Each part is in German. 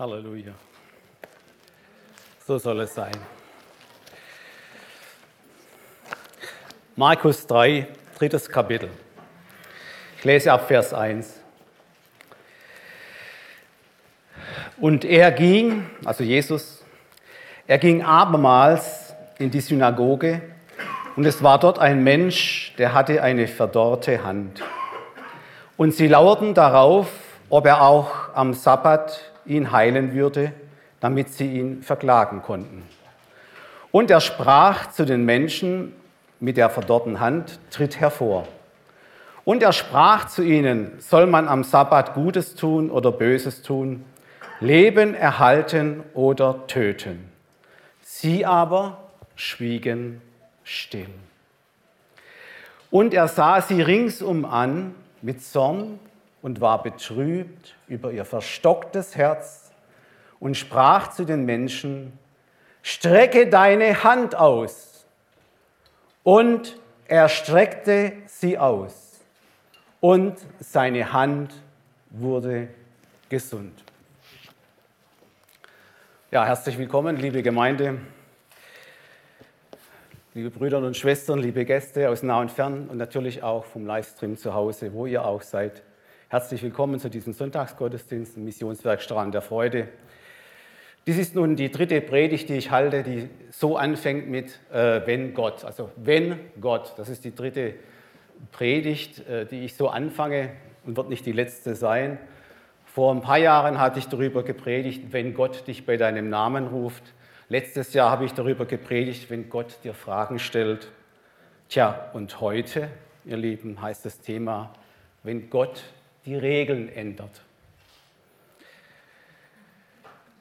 Halleluja. So soll es sein. Markus 3, drittes Kapitel. Ich lese ab Vers 1. Und er ging, also Jesus, er ging abermals in die Synagoge und es war dort ein Mensch, der hatte eine verdorrte Hand. Und sie lauerten darauf, ob er auch am Sabbat ihn heilen würde, damit sie ihn verklagen konnten. Und er sprach zu den Menschen mit der verdorrten Hand, tritt hervor. Und er sprach zu ihnen, soll man am Sabbat Gutes tun oder Böses tun, Leben erhalten oder töten. Sie aber schwiegen still. Und er sah sie ringsum an mit Zorn und war betrübt über ihr verstocktes Herz und sprach zu den Menschen, strecke deine Hand aus. Und er streckte sie aus und seine Hand wurde gesund. Ja, herzlich willkommen, liebe Gemeinde, liebe Brüder und Schwestern, liebe Gäste aus nah und fern und natürlich auch vom Livestream zu Hause, wo ihr auch seid. Herzlich willkommen zu diesem Sonntagsgottesdienst im Missionswerk Strahlen der Freude. Dies ist nun die dritte Predigt, die ich halte, die so anfängt mit äh, Wenn Gott. Also wenn Gott, das ist die dritte Predigt, äh, die ich so anfange und wird nicht die letzte sein. Vor ein paar Jahren hatte ich darüber gepredigt, wenn Gott dich bei deinem Namen ruft. Letztes Jahr habe ich darüber gepredigt, wenn Gott dir Fragen stellt. Tja, und heute, ihr Lieben, heißt das Thema, wenn Gott die Regeln ändert.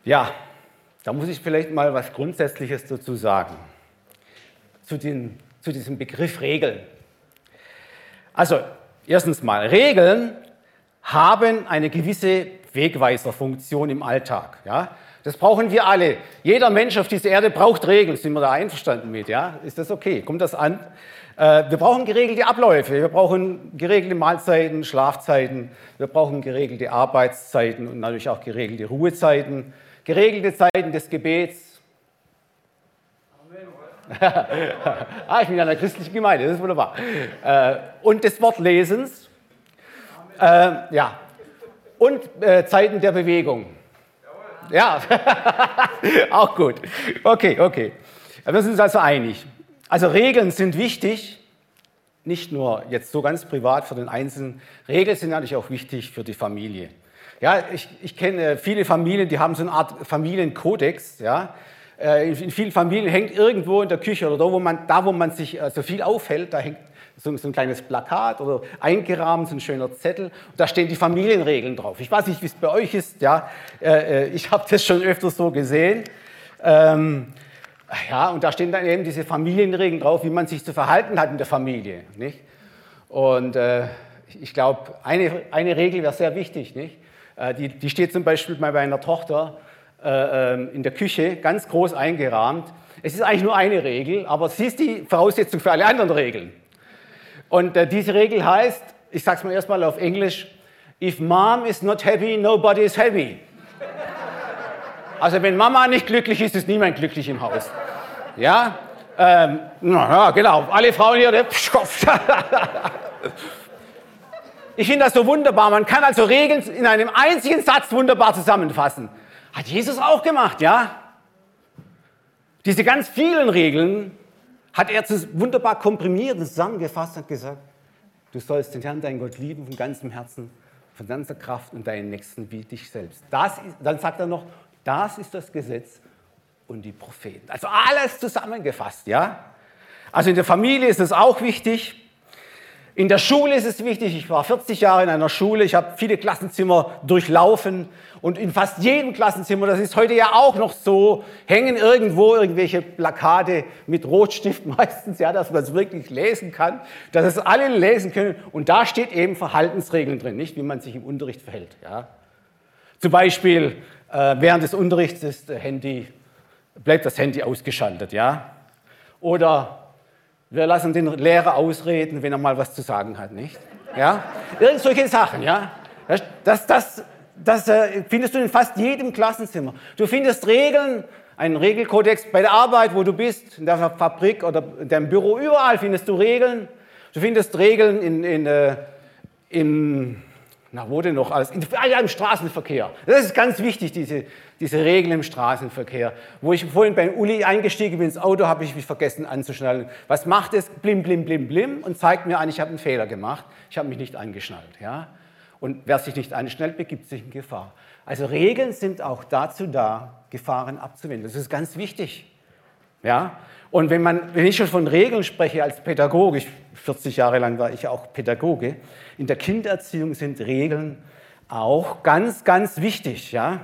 Ja, da muss ich vielleicht mal was Grundsätzliches dazu sagen, zu, den, zu diesem Begriff Regeln. Also, erstens mal, Regeln haben eine gewisse Wegweiserfunktion im Alltag. Ja? Das brauchen wir alle. Jeder Mensch auf dieser Erde braucht Regeln. Sind wir da einverstanden mit? Ja? Ist das okay? Kommt das an? Äh, wir brauchen geregelte Abläufe, wir brauchen geregelte Mahlzeiten, Schlafzeiten, wir brauchen geregelte Arbeitszeiten und natürlich auch geregelte Ruhezeiten, geregelte Zeiten des Gebets. ah, ich bin in einer christlichen Gemeinde, das ist wunderbar. Äh, und des Wortlesens. Äh, ja. Und Zeiten der Bewegung. Ja, auch gut. Okay, okay. Wir sind uns also einig. Also Regeln sind wichtig, nicht nur jetzt so ganz privat für den Einzelnen. Regeln sind natürlich auch wichtig für die Familie. Ja, ich, ich kenne viele Familien, die haben so eine Art Familienkodex. Ja. Äh, in vielen Familien hängt irgendwo in der Küche oder da, wo man, da, wo man sich äh, so viel aufhält, da hängt so, so ein kleines Plakat oder eingerahmt, so ein schöner Zettel. Und da stehen die Familienregeln drauf. Ich weiß nicht, wie es bei euch ist. Ja, äh, ich habe das schon öfters so gesehen. Ähm, ja, und da stehen dann eben diese Familienregeln drauf, wie man sich zu verhalten hat in der Familie. Nicht? Und äh, ich glaube, eine, eine Regel wäre sehr wichtig. Nicht? Äh, die, die steht zum Beispiel bei meiner Tochter äh, ähm, in der Küche, ganz groß eingerahmt. Es ist eigentlich nur eine Regel, aber sie ist die Voraussetzung für alle anderen Regeln. Und äh, diese Regel heißt, ich sage es mal erstmal auf Englisch, if mom is not happy, nobody is happy. Also wenn Mama nicht glücklich ist, ist niemand glücklich im Haus. Ja? Ähm, ja, genau. Alle Frauen hier. Ne? Ich finde das so wunderbar. Man kann also Regeln in einem einzigen Satz wunderbar zusammenfassen. Hat Jesus auch gemacht, ja? Diese ganz vielen Regeln hat er wunderbar komprimiert und zusammengefasst und gesagt, du sollst den Herrn, deinen Gott lieben von ganzem Herzen, von ganzer Kraft und deinen Nächsten wie dich selbst. Das ist, dann sagt er noch, das ist das Gesetz und die Propheten. Also alles zusammengefasst, ja? Also in der Familie ist es auch wichtig. In der Schule ist es wichtig. Ich war 40 Jahre in einer Schule. Ich habe viele Klassenzimmer durchlaufen. Und in fast jedem Klassenzimmer, das ist heute ja auch noch so, hängen irgendwo irgendwelche Plakate mit Rotstift meistens, ja, dass man es wirklich lesen kann, dass es alle lesen können. Und da steht eben Verhaltensregeln drin, nicht wie man sich im Unterricht verhält. Ja. Zum Beispiel äh, während des Unterrichts ist Handy, bleibt das Handy ausgeschaltet, ja? Oder wir lassen den Lehrer ausreden, wenn er mal was zu sagen hat, nicht? Ja? Irgend solche Sachen, ja? Das, das, das, das äh, findest du in fast jedem Klassenzimmer. Du findest Regeln, einen Regelkodex bei der Arbeit, wo du bist, in der Fabrik oder in deinem Büro, überall findest du Regeln. Du findest Regeln in, in, äh, im, na, wo denn noch alles? In, ja, im Straßenverkehr. Das ist ganz wichtig, diese, diese Regeln im Straßenverkehr. Wo ich vorhin beim Uli eingestiegen bin ins Auto, habe ich mich vergessen anzuschnallen. Was macht es? Blim, blim, blim, blim und zeigt mir an, ich habe einen Fehler gemacht. Ich habe mich nicht angeschnallt. Ja? Und wer sich nicht anschnallt, begibt sich in Gefahr. Also Regeln sind auch dazu da, Gefahren abzuwenden. Das ist ganz wichtig. Ja? Und wenn, man, wenn ich schon von Regeln spreche als Pädagoge, 40 Jahre lang war ich auch Pädagoge, in der Kindererziehung sind Regeln auch ganz, ganz wichtig. Ja?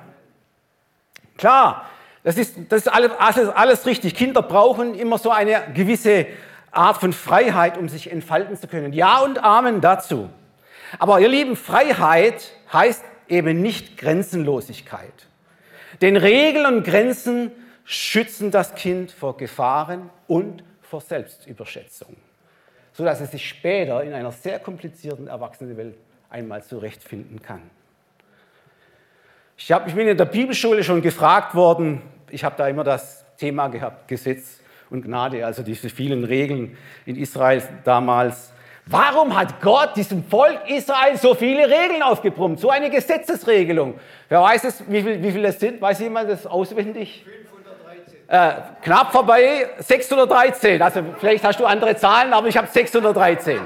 Klar, das ist, das ist alles, alles richtig. Kinder brauchen immer so eine gewisse Art von Freiheit, um sich entfalten zu können. Ja und Amen dazu. Aber ihr Lieben, Freiheit heißt eben nicht Grenzenlosigkeit. Denn Regeln und Grenzen schützen das Kind vor Gefahren und vor Selbstüberschätzung, sodass es sich später in einer sehr komplizierten Erwachsenenwelt einmal zurechtfinden kann. Ich, hab, ich bin in der Bibelschule schon gefragt worden, ich habe da immer das Thema gehabt, Gesetz und Gnade, also diese vielen Regeln in Israel damals. Warum hat Gott diesem Volk Israel so viele Regeln aufgebrummt? So eine Gesetzesregelung. Wer weiß es, wie viele wie viel das sind? Weiß jemand das auswendig? 513. Äh, knapp vorbei, 613. Also vielleicht hast du andere Zahlen, aber ich habe 613.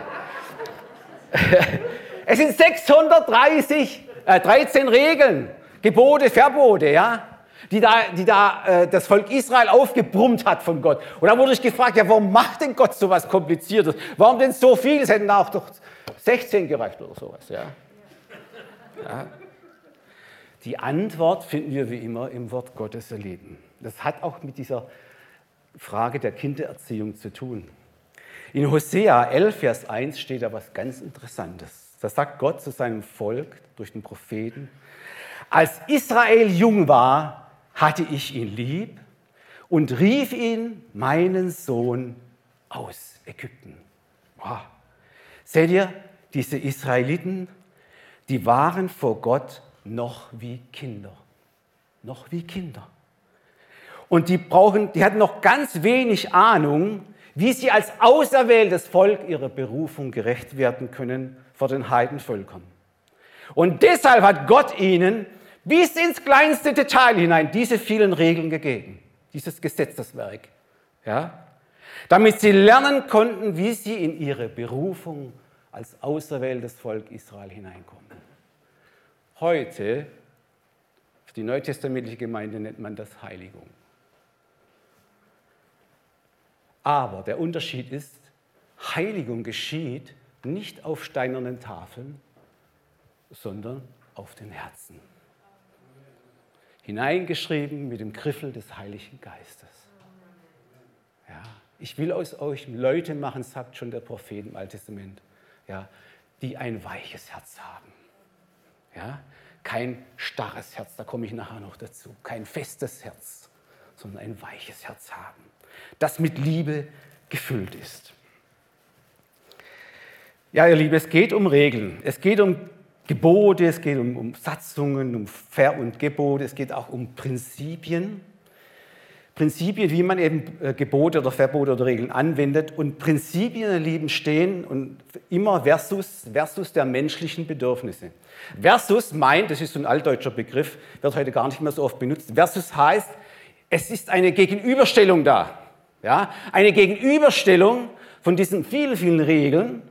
es sind 630, äh, 13 Regeln, Gebote, Verbote, ja die da, die da äh, das Volk Israel aufgebrummt hat von Gott. Und da wurde ich gefragt, ja, warum macht denn Gott so was Kompliziertes? Warum denn so viel? Es hätten da auch doch 16 gereicht oder sowas. Ja. ja. Die Antwort finden wir wie immer im Wort Gottes erleben. Das hat auch mit dieser Frage der Kindererziehung zu tun. In Hosea 11, Vers 1 steht da was ganz Interessantes. Da sagt Gott zu seinem Volk durch den Propheten, als Israel jung war, hatte ich ihn lieb und rief ihn meinen Sohn aus Ägypten. Wow. Seht ihr, diese Israeliten, die waren vor Gott noch wie Kinder. Noch wie Kinder. Und die brauchen, die hatten noch ganz wenig Ahnung, wie sie als auserwähltes Volk ihrer Berufung gerecht werden können vor den Heidenvölkern. Und deshalb hat Gott ihnen bis ins kleinste Detail hinein diese vielen Regeln gegeben, dieses Gesetzeswerk. Ja? Damit sie lernen konnten, wie sie in ihre Berufung als auserwähltes Volk Israel hineinkommen. Heute, für die neutestamentliche Gemeinde nennt man das Heiligung. Aber der Unterschied ist, Heiligung geschieht nicht auf steinernen Tafeln, sondern auf den Herzen hineingeschrieben mit dem Griffel des Heiligen Geistes. Ja, ich will aus euch Leute machen, sagt schon der Prophet im Alten Testament, ja, die ein weiches Herz haben. Ja, kein starres Herz, da komme ich nachher noch dazu, kein festes Herz, sondern ein weiches Herz haben, das mit Liebe gefüllt ist. Ja, ihr Lieben, es geht um Regeln. Es geht um Gebote, es geht um, um Satzungen, um Ver- und Gebote, es geht auch um Prinzipien. Prinzipien, wie man eben äh, Gebote oder Verbote oder Regeln anwendet. Und Prinzipien, ihr Lieben, stehen und immer versus, versus der menschlichen Bedürfnisse. Versus meint, das ist ein altdeutscher Begriff, wird heute gar nicht mehr so oft benutzt. Versus heißt, es ist eine Gegenüberstellung da. Ja? Eine Gegenüberstellung von diesen vielen, vielen Regeln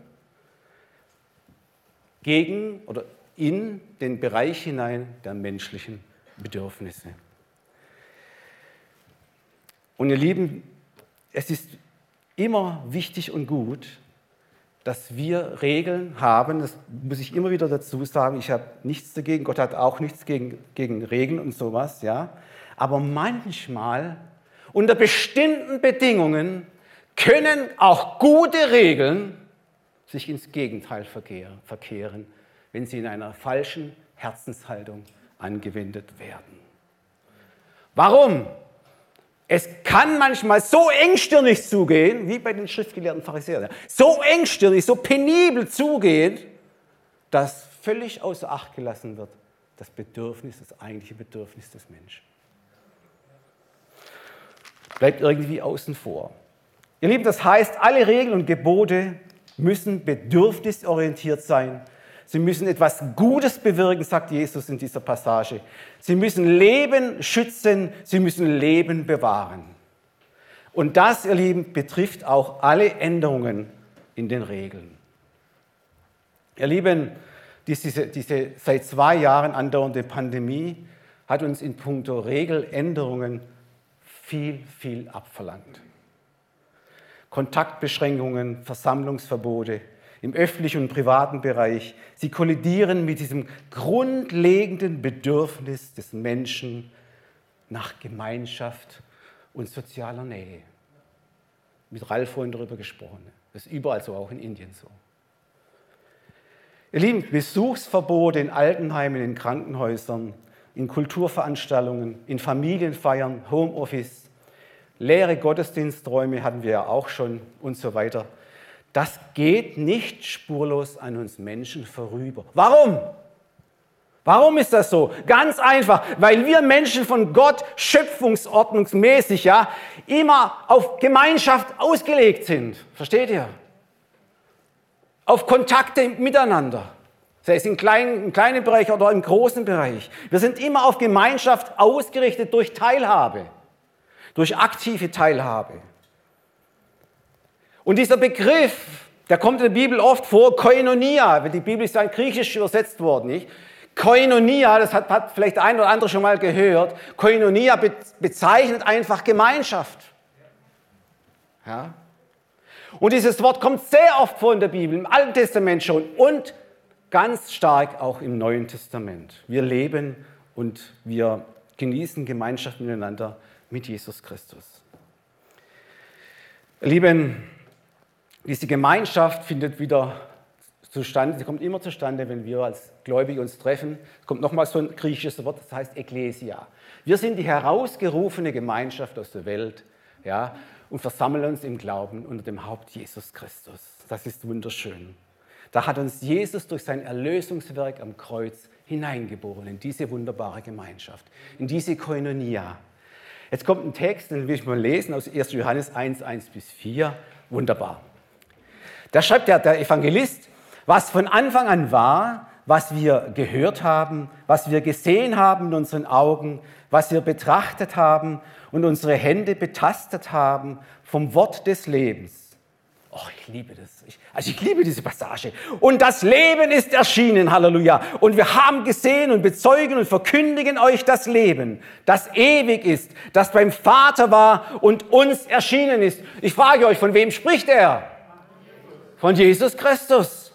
gegen oder in den Bereich hinein der menschlichen Bedürfnisse. Und ihr Lieben, es ist immer wichtig und gut, dass wir Regeln haben. Das muss ich immer wieder dazu sagen. Ich habe nichts dagegen. Gott hat auch nichts gegen, gegen Regeln und sowas. Ja? Aber manchmal, unter bestimmten Bedingungen, können auch gute Regeln sich ins Gegenteil verkehren, wenn sie in einer falschen Herzenshaltung angewendet werden. Warum? Es kann manchmal so engstirnig zugehen, wie bei den schriftgelehrten Pharisäern, so engstirnig, so penibel zugehen, dass völlig außer Acht gelassen wird, das Bedürfnis, das eigentliche Bedürfnis des Menschen. Bleibt irgendwie außen vor. Ihr Lieben, das heißt, alle Regeln und Gebote müssen bedürfnisorientiert sein. Sie müssen etwas Gutes bewirken, sagt Jesus in dieser Passage. Sie müssen Leben schützen, sie müssen Leben bewahren. Und das, ihr Lieben, betrifft auch alle Änderungen in den Regeln. Ihr Lieben, diese, diese seit zwei Jahren andauernde Pandemie hat uns in puncto Regeländerungen viel, viel abverlangt. Kontaktbeschränkungen, Versammlungsverbote im öffentlichen und privaten Bereich, sie kollidieren mit diesem grundlegenden Bedürfnis des Menschen nach Gemeinschaft und sozialer Nähe. Mit Ralf vorhin darüber gesprochen. Das ist überall so, auch in Indien so. Ihr Lieben, Besuchsverbote in Altenheimen, in Krankenhäusern, in Kulturveranstaltungen, in Familienfeiern, Homeoffice, leere Gottesdiensträume hatten wir ja auch schon und so weiter. Das geht nicht spurlos an uns Menschen vorüber. Warum? Warum ist das so? Ganz einfach, weil wir Menschen von Gott schöpfungsordnungsmäßig ja immer auf Gemeinschaft ausgelegt sind. Versteht ihr? auf Kontakte miteinander. Sei es im kleinen, im kleinen Bereich oder im großen Bereich. Wir sind immer auf Gemeinschaft ausgerichtet durch Teilhabe, durch aktive Teilhabe. Und dieser Begriff, der kommt in der Bibel oft vor, Koinonia, die Bibel ist dann griechisch übersetzt worden, nicht? Koinonia, das hat, hat vielleicht ein oder andere schon mal gehört, Koinonia bezeichnet einfach Gemeinschaft. Ja? Und dieses Wort kommt sehr oft vor in der Bibel, im Alten Testament schon und ganz stark auch im Neuen Testament. Wir leben und wir genießen Gemeinschaft miteinander mit Jesus Christus. Lieben, diese Gemeinschaft findet wieder zustande, sie kommt immer zustande, wenn wir als Gläubige uns treffen. Es kommt nochmal so ein griechisches Wort, das heißt Ekklesia. Wir sind die herausgerufene Gemeinschaft aus der Welt. Ja, und versammeln uns im Glauben unter dem Haupt Jesus Christus. Das ist wunderschön. Da hat uns Jesus durch sein Erlösungswerk am Kreuz hineingeboren in diese wunderbare Gemeinschaft, in diese Koinonia. Jetzt kommt ein Text, den will ich mal lesen aus 1. Johannes 1, 1 bis 4. Wunderbar. Da schreibt der, Evangelist, was von Anfang an war, was wir gehört haben, was wir gesehen haben in unseren Augen, was wir betrachtet haben und unsere Hände betastet haben vom Wort des Lebens. Oh, ich liebe das. Ich, also ich liebe diese Passage. Und das Leben ist erschienen, Halleluja. Und wir haben gesehen und bezeugen und verkündigen euch das Leben, das ewig ist, das beim Vater war und uns erschienen ist. Ich frage euch, von wem spricht er? Von Jesus Christus.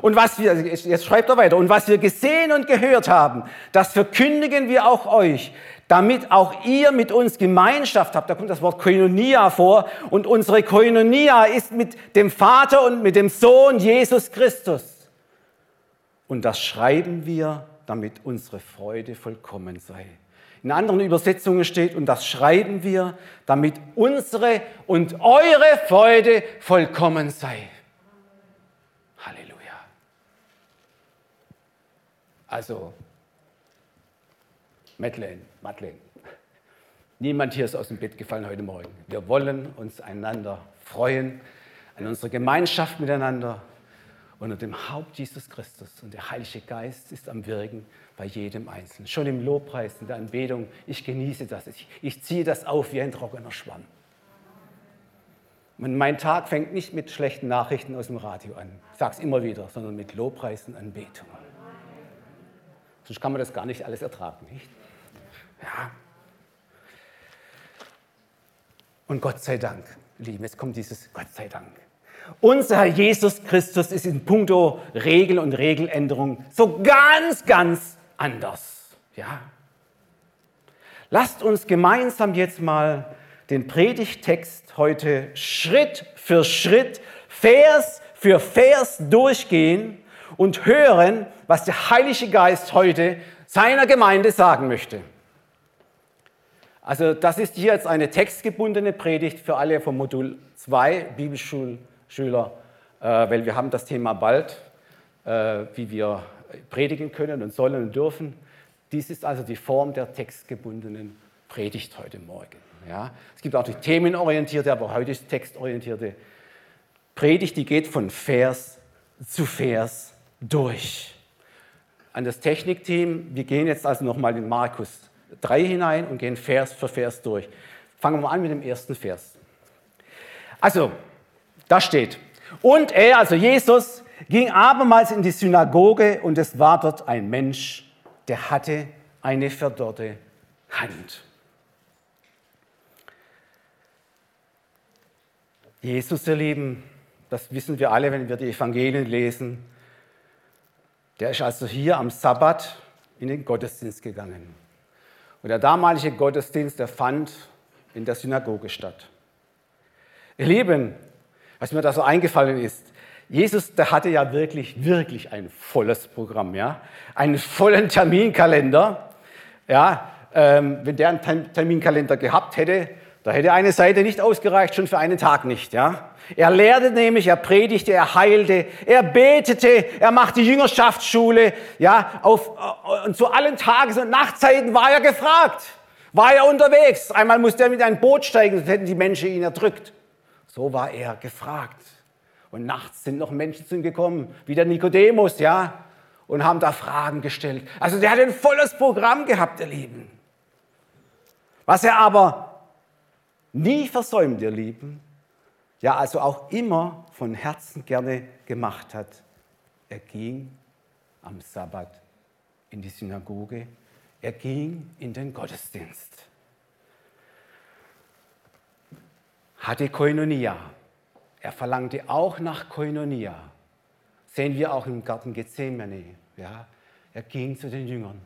Und was wir, jetzt schreibt er weiter, und was wir gesehen und gehört haben, das verkündigen wir auch euch, damit auch ihr mit uns Gemeinschaft habt. Da kommt das Wort Koinonia vor. Und unsere Koinonia ist mit dem Vater und mit dem Sohn Jesus Christus. Und das schreiben wir, damit unsere Freude vollkommen sei. In anderen Übersetzungen steht, und das schreiben wir, damit unsere und eure Freude vollkommen sei. Halleluja. Also, Madeleine, Madeleine. Niemand hier ist aus dem Bett gefallen heute Morgen. Wir wollen uns einander freuen, an unserer Gemeinschaft miteinander unter dem Haupt Jesus Christus. Und der Heilige Geist ist am Wirken bei jedem Einzelnen. Schon im Lobpreis, in der Anbetung, ich genieße das. Ich, ich ziehe das auf wie ein trockener Schwamm. Und mein Tag fängt nicht mit schlechten Nachrichten aus dem Radio an. Ich sage es immer wieder, sondern mit Lobpreis und Anbetung. Sonst kann man das gar nicht alles ertragen, nicht? Ja. Und Gott sei Dank, Lieben, jetzt kommt dieses Gott sei Dank. Unser Herr Jesus Christus ist in puncto Regel und Regeländerung so ganz, ganz anders. Ja. Lasst uns gemeinsam jetzt mal den Predigtext heute Schritt für Schritt, Vers für Vers durchgehen und hören, was der Heilige Geist heute seiner Gemeinde sagen möchte. Also das ist hier jetzt eine textgebundene Predigt für alle vom Modul 2 Bibelschulschüler, äh, weil wir haben das Thema bald, äh, wie wir predigen können und sollen und dürfen. Dies ist also die Form der textgebundenen Predigt heute Morgen. Ja? Es gibt auch die themenorientierte, aber heute ist textorientierte Predigt, die geht von Vers zu Vers durch. An das Technikteam, wir gehen jetzt also nochmal in Markus 3 hinein und gehen Vers für Vers durch. Fangen wir mal an mit dem ersten Vers. Also, da steht, und er, also Jesus, ging abermals in die Synagoge und es war dort ein Mensch, der hatte eine verdorrte Hand. Jesus, ihr Lieben, das wissen wir alle, wenn wir die Evangelien lesen, der ist also hier am Sabbat in den Gottesdienst gegangen. Und der damalige Gottesdienst, der fand in der Synagoge statt. Ihr Lieben, was mir da so eingefallen ist, Jesus, der hatte ja wirklich, wirklich ein volles Programm, ja, einen vollen Terminkalender. Ja, ähm, wenn der einen Terminkalender gehabt hätte, da hätte eine Seite nicht ausgereicht, schon für einen Tag nicht. Ja? Er lehrte nämlich, er predigte, er heilte, er betete, er machte Jüngerschaftsschule. Ja? Auf, äh, und zu allen Tages- und Nachtzeiten war er gefragt, war er unterwegs. Einmal musste er mit einem Boot steigen, sonst hätten die Menschen ihn erdrückt. So war er gefragt. Und nachts sind noch Menschen zu ihm gekommen, wie der Nikodemus, ja, und haben da Fragen gestellt. Also der hat ein volles Programm gehabt, ihr Lieben. Was er aber nie versäumt, ihr Lieben, ja also auch immer von Herzen gerne gemacht hat. Er ging am Sabbat in die Synagoge, er ging in den Gottesdienst, hatte Koinonia. Er verlangte auch nach Koinonia. Sehen wir auch im Garten Gethsemane. Ja, er ging zu den Jüngern.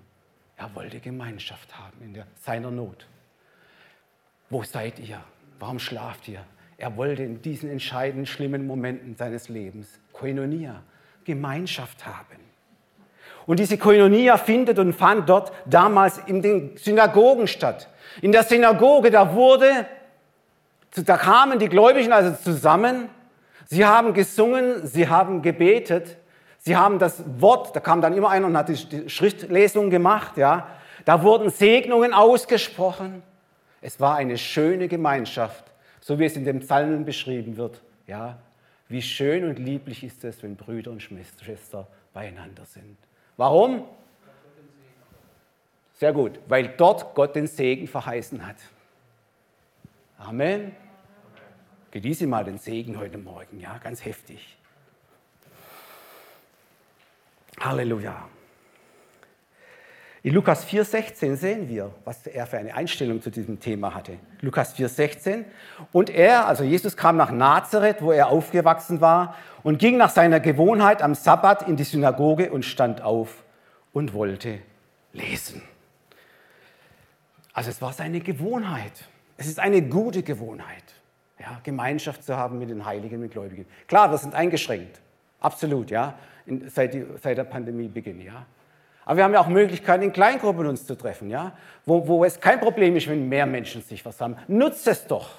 Er wollte Gemeinschaft haben in der, seiner Not. Wo seid ihr? Warum schlaft ihr? Er wollte in diesen entscheidenden, schlimmen Momenten seines Lebens Koinonia, Gemeinschaft haben. Und diese Koinonia findet und fand dort damals in den Synagogen statt. In der Synagoge, da wurde, da kamen die Gläubigen also zusammen. Sie haben gesungen, sie haben gebetet, sie haben das Wort, da kam dann immer einer und hat die Schriftlesung gemacht, ja. Da wurden Segnungen ausgesprochen. Es war eine schöne Gemeinschaft, so wie es in den Psalmen beschrieben wird. Ja, wie schön und lieblich ist es, wenn Brüder und Schwestern beieinander sind. Warum? Sehr gut, weil dort Gott den Segen verheißen hat. Amen. Genieße mal den Segen heute Morgen, ja, ganz heftig. Halleluja. In Lukas 4,16 sehen wir, was er für eine Einstellung zu diesem Thema hatte. Lukas 4,16. Und er, also Jesus, kam nach Nazareth, wo er aufgewachsen war, und ging nach seiner Gewohnheit am Sabbat in die Synagoge und stand auf und wollte lesen. Also es war seine Gewohnheit. Es ist eine gute Gewohnheit, ja, Gemeinschaft zu haben mit den Heiligen, mit Gläubigen. Klar, wir sind eingeschränkt, absolut, ja, seit, die, seit der Pandemie beginnt, ja. Aber wir haben ja auch Möglichkeiten, in Kleingruppen uns zu treffen, ja? wo, wo es kein Problem ist, wenn mehr Menschen sich versammeln. Nutzt es doch.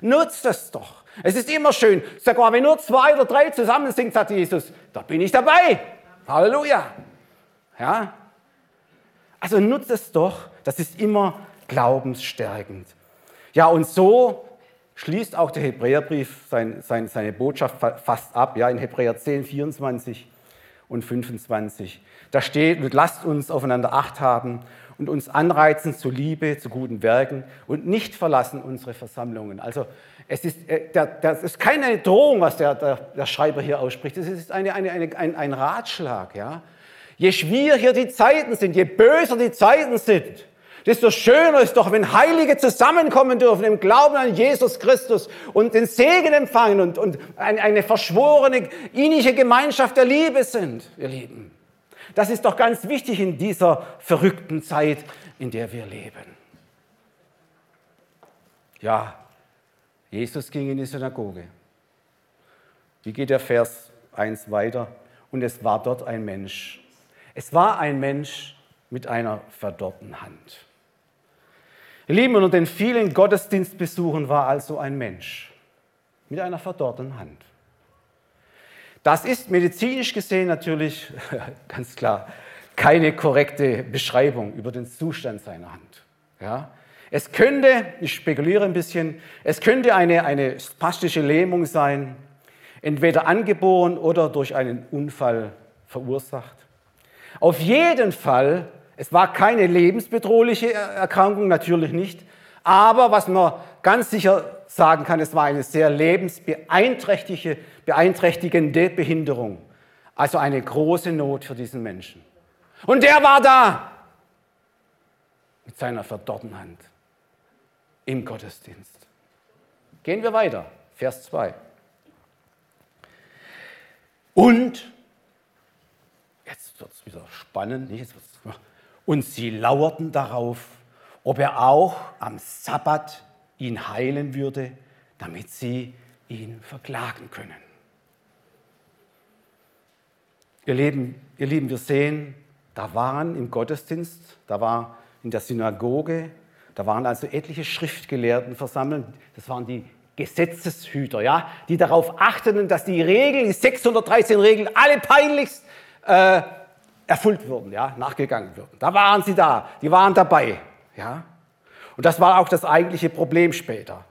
Nutzt es doch. Es ist immer schön. Sag mal, wenn nur zwei oder drei zusammen singen, sagt Jesus, da bin ich dabei. Halleluja. Ja? Also nutzt es doch. Das ist immer glaubensstärkend. Ja, und so schließt auch der Hebräerbrief sein, sein, seine Botschaft fast ab. Ja, in Hebräer 10, 24 und 25. Da steht, lasst uns aufeinander Acht haben und uns anreizen zu Liebe, zu guten Werken und nicht verlassen unsere Versammlungen. Also es ist, äh, das ist keine Drohung, was der, der, der Schreiber hier ausspricht. Es ist eine, eine, eine, ein, ein Ratschlag. Ja? Je schwieriger die Zeiten sind, je böser die Zeiten sind, desto schöner ist doch, wenn Heilige zusammenkommen dürfen im Glauben an Jesus Christus und den Segen empfangen und, und eine verschworene, innige Gemeinschaft der Liebe sind, ihr Lieben. Das ist doch ganz wichtig in dieser verrückten Zeit, in der wir leben. Ja, Jesus ging in die Synagoge. Wie geht der Vers 1 weiter? Und es war dort ein Mensch. Es war ein Mensch mit einer verdorrten Hand. Ihr Lieben, unter den vielen Gottesdienstbesuchen war also ein Mensch mit einer verdorrten Hand. Das ist medizinisch gesehen natürlich ganz klar keine korrekte Beschreibung über den Zustand seiner Hand. Ja? Es könnte, ich spekuliere ein bisschen, es könnte eine, eine spastische Lähmung sein, entweder angeboren oder durch einen Unfall verursacht. Auf jeden Fall, es war keine lebensbedrohliche Erkrankung, natürlich nicht, aber was man ganz sicher sagen kann, es war eine sehr lebensbeeinträchtigende beeinträchtigende Behinderung. Also eine große Not für diesen Menschen. Und der war da mit seiner verdorrten Hand im Gottesdienst. Gehen wir weiter, Vers 2. Und, jetzt wird es wieder spannend, nicht? Und sie lauerten darauf, ob er auch am Sabbat ihn heilen würde, damit sie ihn verklagen können. Ihr Lieben, ihr Lieben, wir sehen, da waren im Gottesdienst, da war in der Synagoge, da waren also etliche Schriftgelehrten versammelt. Das waren die Gesetzeshüter, ja, die darauf achteten, dass die Regeln, die 613 Regeln, alle peinlichst äh, erfüllt wurden, ja, nachgegangen wurden. Da waren sie da, die waren dabei, ja. Und das war auch das eigentliche Problem später.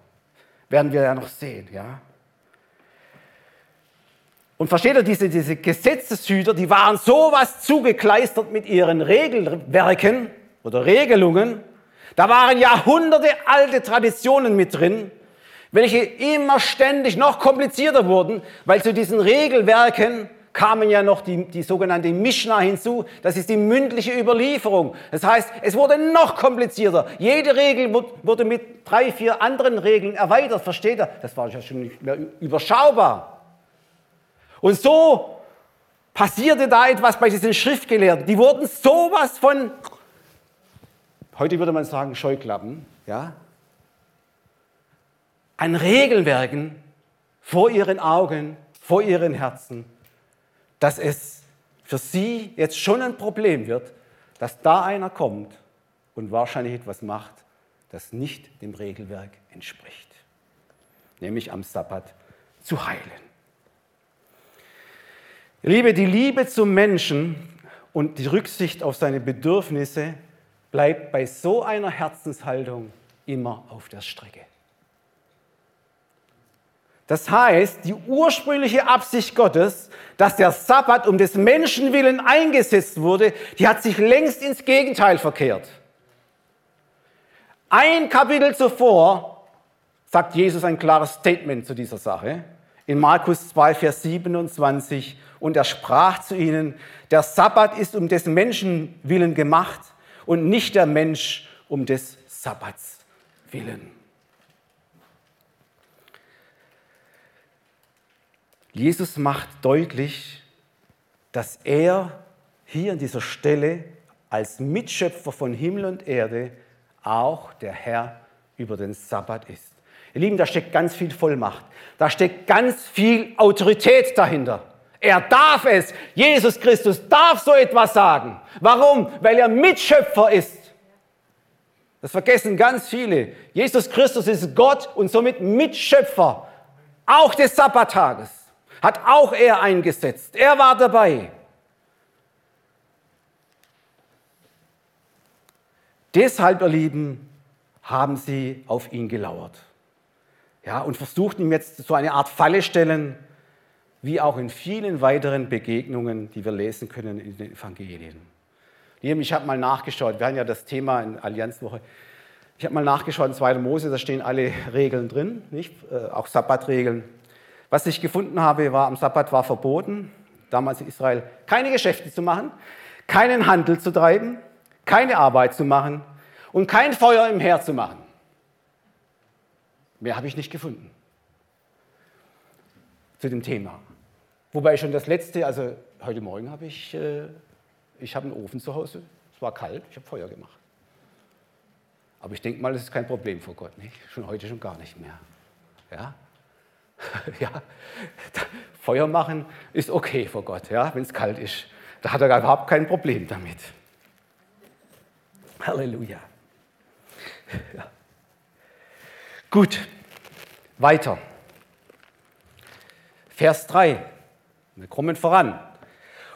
Werden wir ja noch sehen, ja. Und versteht ihr, diese, diese Gesetzeshüter, die waren sowas zugekleistert mit ihren Regelwerken oder Regelungen. Da waren Jahrhunderte alte Traditionen mit drin, welche immer ständig noch komplizierter wurden, weil zu diesen Regelwerken kamen ja noch die, die sogenannte Mishnah hinzu. Das ist die mündliche Überlieferung. Das heißt, es wurde noch komplizierter. Jede Regel wurde mit drei, vier anderen Regeln erweitert. Versteht ihr? Das war ja schon nicht mehr überschaubar. Und so passierte da etwas bei diesen Schriftgelehrten. Die wurden sowas von, heute würde man sagen, Scheuklappen, ja, an Regelwerken vor ihren Augen, vor ihren Herzen, dass es für sie jetzt schon ein Problem wird, dass da einer kommt und wahrscheinlich etwas macht, das nicht dem Regelwerk entspricht, nämlich am Sabbat zu heilen. Liebe, die Liebe zum Menschen und die Rücksicht auf seine Bedürfnisse bleibt bei so einer Herzenshaltung immer auf der Strecke. Das heißt, die ursprüngliche Absicht Gottes, dass der Sabbat um des Menschen willen eingesetzt wurde, die hat sich längst ins Gegenteil verkehrt. Ein Kapitel zuvor sagt Jesus ein klares Statement zu dieser Sache. In Markus 2, Vers 27 und er sprach zu ihnen, der Sabbat ist um des Menschen willen gemacht und nicht der Mensch um des Sabbats willen. Jesus macht deutlich, dass er hier an dieser Stelle als Mitschöpfer von Himmel und Erde auch der Herr über den Sabbat ist. Ihr Lieben, da steckt ganz viel Vollmacht, da steckt ganz viel Autorität dahinter. Er darf es. Jesus Christus darf so etwas sagen. Warum? Weil er Mitschöpfer ist. Das vergessen ganz viele. Jesus Christus ist Gott und somit Mitschöpfer. Auch des Sabbattages. Hat auch er eingesetzt. Er war dabei. Deshalb, ihr Lieben, haben sie auf ihn gelauert. Ja, und versuchten ihm jetzt so eine Art Falle stellen, wie auch in vielen weiteren Begegnungen, die wir lesen können in den Evangelien. Ich habe mal nachgeschaut, wir haben ja das Thema in Allianzwoche. Ich habe mal nachgeschaut in 2. Mose, da stehen alle Regeln drin, nicht? Äh, auch Sabbatregeln. Was ich gefunden habe, war, am Sabbat war verboten, damals in Israel, keine Geschäfte zu machen, keinen Handel zu treiben, keine Arbeit zu machen und kein Feuer im Herd zu machen. Mehr habe ich nicht gefunden zu dem Thema. Wobei schon das letzte, also heute Morgen habe ich, äh, ich habe einen Ofen zu Hause, es war kalt, ich habe Feuer gemacht. Aber ich denke mal, das ist kein Problem vor Gott, nicht? schon heute schon gar nicht mehr. Ja, ja. Feuer machen ist okay vor Gott, ja, wenn es kalt ist. Da hat er überhaupt kein Problem damit. Halleluja. Ja. Gut, weiter. Vers 3. Wir kommen voran.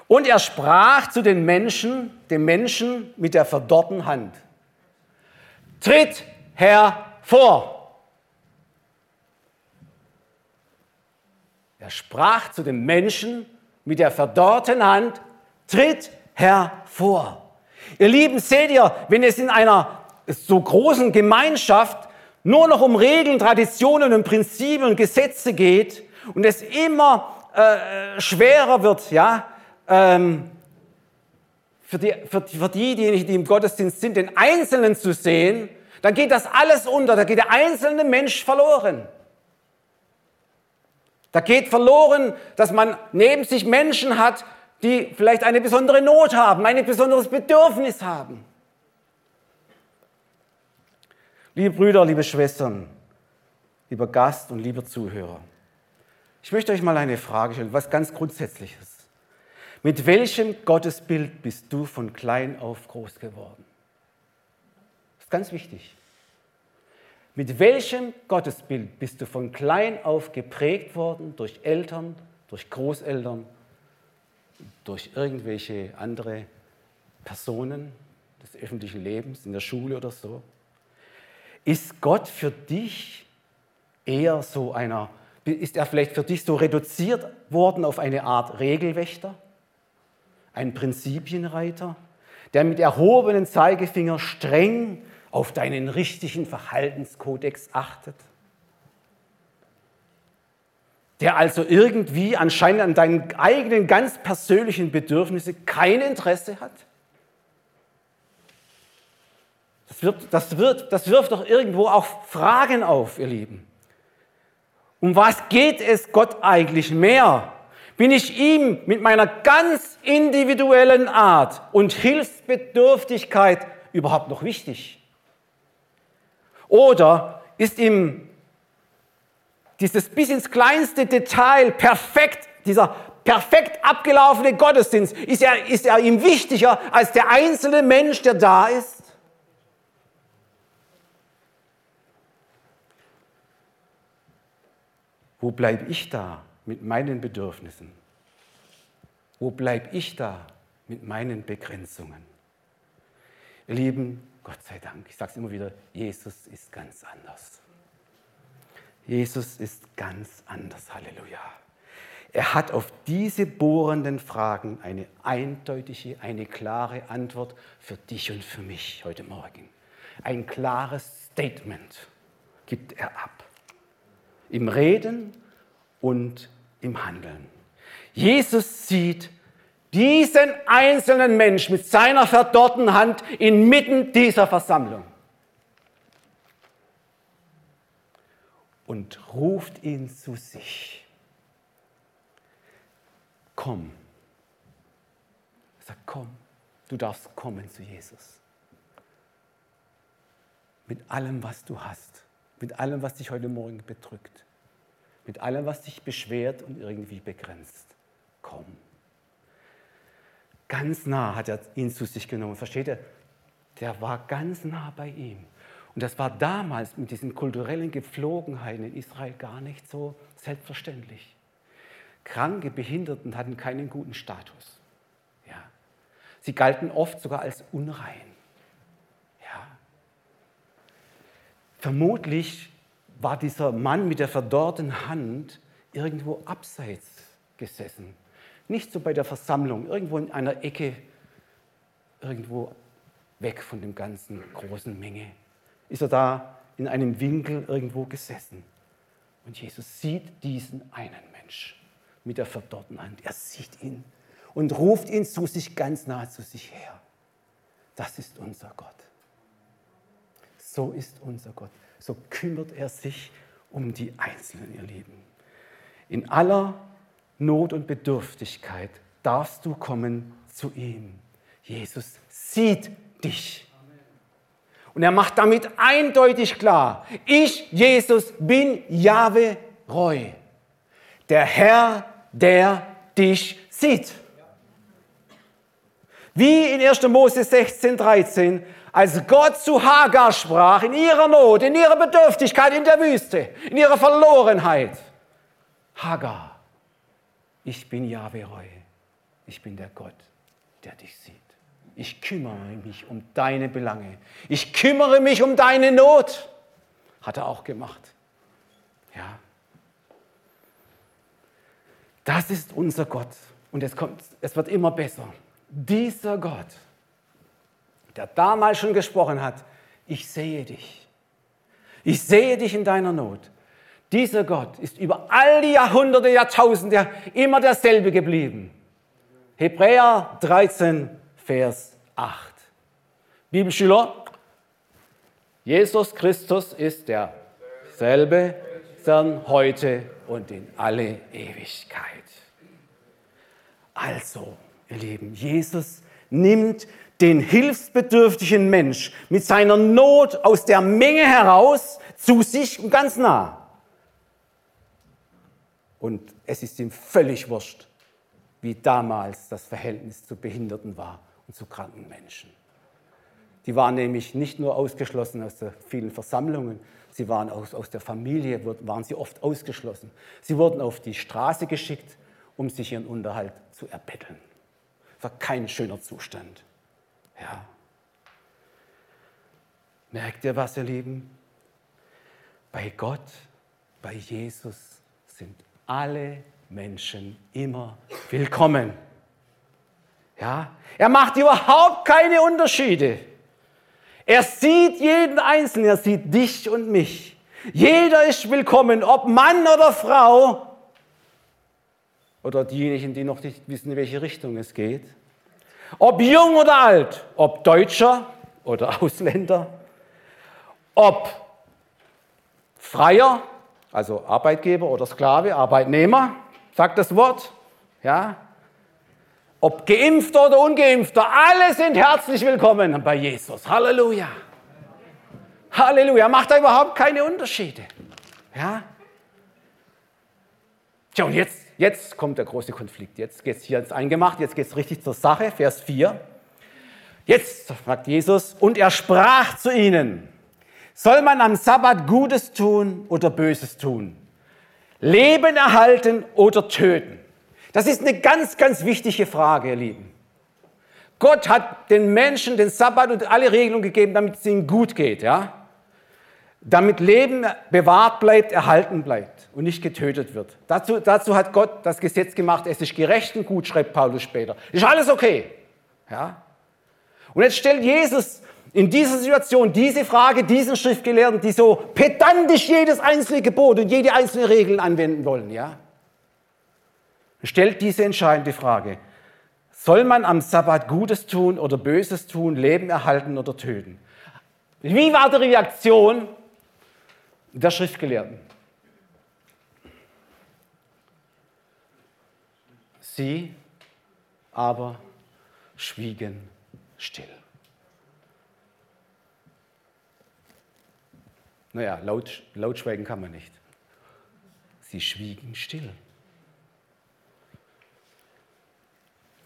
Und er sprach zu den Menschen, dem Menschen mit der verdorrten Hand. Tritt hervor. Er sprach zu dem Menschen mit der verdorrten Hand, tritt hervor. Ihr Lieben, seht ihr, wenn es in einer so großen Gemeinschaft nur noch um Regeln, Traditionen und Prinzipien und Gesetze geht und es immer äh, schwerer wird, ja, ähm, für, die, für, für diejenigen, die im Gottesdienst sind, den Einzelnen zu sehen, dann geht das alles unter, da geht der einzelne Mensch verloren. Da geht verloren, dass man neben sich Menschen hat, die vielleicht eine besondere Not haben, ein besonderes Bedürfnis haben. Liebe Brüder, liebe Schwestern, lieber Gast und lieber Zuhörer, ich möchte euch mal eine Frage stellen, was ganz Grundsätzliches. Mit welchem Gottesbild bist du von klein auf groß geworden? Das ist ganz wichtig. Mit welchem Gottesbild bist du von klein auf geprägt worden durch Eltern, durch Großeltern, durch irgendwelche andere Personen des öffentlichen Lebens, in der Schule oder so? Ist Gott für dich eher so einer, ist er vielleicht für dich so reduziert worden auf eine Art Regelwächter? ein Prinzipienreiter, der mit erhobenen Zeigefinger streng auf deinen richtigen Verhaltenskodex achtet, der also irgendwie anscheinend an deinen eigenen ganz persönlichen Bedürfnissen kein Interesse hat? Das, wird, das, wird, das wirft doch irgendwo auch Fragen auf, ihr Lieben. Um was geht es Gott eigentlich mehr? Bin ich ihm mit meiner ganz individuellen Art und Hilfsbedürftigkeit überhaupt noch wichtig? Oder ist ihm dieses bis ins kleinste Detail perfekt, dieser perfekt abgelaufene Gottesdienst, ist er, ist er ihm wichtiger als der einzelne Mensch, der da ist? Wo bleibe ich da? mit meinen Bedürfnissen? Wo bleibe ich da mit meinen Begrenzungen? Ihr Lieben, Gott sei Dank, ich sage es immer wieder, Jesus ist ganz anders. Jesus ist ganz anders, Halleluja. Er hat auf diese bohrenden Fragen eine eindeutige, eine klare Antwort für dich und für mich heute Morgen. Ein klares Statement gibt er ab. Im Reden und im Handeln. Jesus sieht diesen einzelnen Mensch mit seiner verdorrten Hand inmitten dieser Versammlung und ruft ihn zu sich. Komm. Er sagt, komm, du darfst kommen zu Jesus. Mit allem, was du hast, mit allem, was dich heute Morgen bedrückt mit allem, was dich beschwert und irgendwie begrenzt. Komm. Ganz nah hat er ihn zu sich genommen. Versteht ihr? Der war ganz nah bei ihm. Und das war damals mit diesen kulturellen Gepflogenheiten in Israel gar nicht so selbstverständlich. Kranke, Behinderten hatten keinen guten Status. Ja. Sie galten oft sogar als unrein. Ja. Vermutlich war dieser Mann mit der verdorrten Hand irgendwo abseits gesessen. Nicht so bei der Versammlung, irgendwo in einer Ecke, irgendwo weg von dem ganzen großen Menge. Ist er da in einem Winkel irgendwo gesessen. Und Jesus sieht diesen einen Mensch mit der verdorrten Hand. Er sieht ihn und ruft ihn zu sich ganz nahe zu sich her. Das ist unser Gott. So ist unser Gott so kümmert er sich um die Einzelnen, ihr Lieben. In aller Not und Bedürftigkeit darfst du kommen zu ihm. Jesus sieht dich. Und er macht damit eindeutig klar, ich, Jesus, bin Jahwe Roy, der Herr, der dich sieht. Wie in 1. Mose 16, 13 als Gott zu Hagar sprach, in ihrer Not, in ihrer Bedürftigkeit in der Wüste, in ihrer Verlorenheit. Hagar, ich bin Yahweh Roy. ich bin der Gott, der dich sieht. Ich kümmere mich um deine Belange. Ich kümmere mich um deine Not. Hat er auch gemacht. Ja. Das ist unser Gott. Und es, kommt, es wird immer besser. Dieser Gott, der damals schon gesprochen hat, ich sehe dich. Ich sehe dich in deiner Not. Dieser Gott ist über all die Jahrhunderte, Jahrtausende immer derselbe geblieben. Hebräer 13, Vers 8. Bibelschüler, Jesus Christus ist derselbe gestern, heute und in alle Ewigkeit. Also, ihr Lieben, Jesus nimmt den hilfsbedürftigen Mensch mit seiner Not aus der Menge heraus zu sich und ganz nah. Und es ist ihm völlig wurscht, wie damals das Verhältnis zu Behinderten war und zu kranken Menschen. Die waren nämlich nicht nur ausgeschlossen aus den vielen Versammlungen, sie waren aus, aus der Familie, waren sie oft ausgeschlossen. Sie wurden auf die Straße geschickt, um sich ihren Unterhalt zu erbetteln. Das war kein schöner Zustand. Ja. Merkt ihr was, ihr Lieben? Bei Gott, bei Jesus sind alle Menschen immer willkommen. Ja? Er macht überhaupt keine Unterschiede. Er sieht jeden Einzelnen, er sieht dich und mich. Jeder ist willkommen, ob Mann oder Frau oder diejenigen, die noch nicht wissen, in welche Richtung es geht. Ob jung oder alt, ob Deutscher oder Ausländer, ob Freier, also Arbeitgeber oder Sklave, Arbeitnehmer, sagt das Wort, ja. Ob Geimpfter oder Ungeimpfter, alle sind herzlich willkommen bei Jesus. Halleluja. Halleluja. Macht da überhaupt keine Unterschiede. Ja. Tja, und jetzt Jetzt kommt der große Konflikt. Jetzt geht es hier ins Eingemacht, jetzt geht es richtig zur Sache. Vers 4. Jetzt fragt Jesus, und er sprach zu ihnen, soll man am Sabbat Gutes tun oder Böses tun? Leben erhalten oder töten? Das ist eine ganz, ganz wichtige Frage, ihr Lieben. Gott hat den Menschen den Sabbat und alle Regelungen gegeben, damit es ihnen gut geht, ja? Damit Leben bewahrt bleibt, erhalten bleibt und nicht getötet wird. Dazu, dazu hat Gott das Gesetz gemacht, es ist gerecht und gut, schreibt Paulus später. Ist alles okay. Ja? Und jetzt stellt Jesus in dieser Situation diese Frage diesen Schriftgelehrten, die so pedantisch jedes einzelne Gebot und jede einzelne Regel anwenden wollen. Ja? Stellt diese entscheidende Frage. Soll man am Sabbat Gutes tun oder Böses tun, Leben erhalten oder töten? Wie war die Reaktion der Schriftgelehrten? Sie aber schwiegen still. Naja, laut, schweigen kann man nicht. Sie schwiegen still.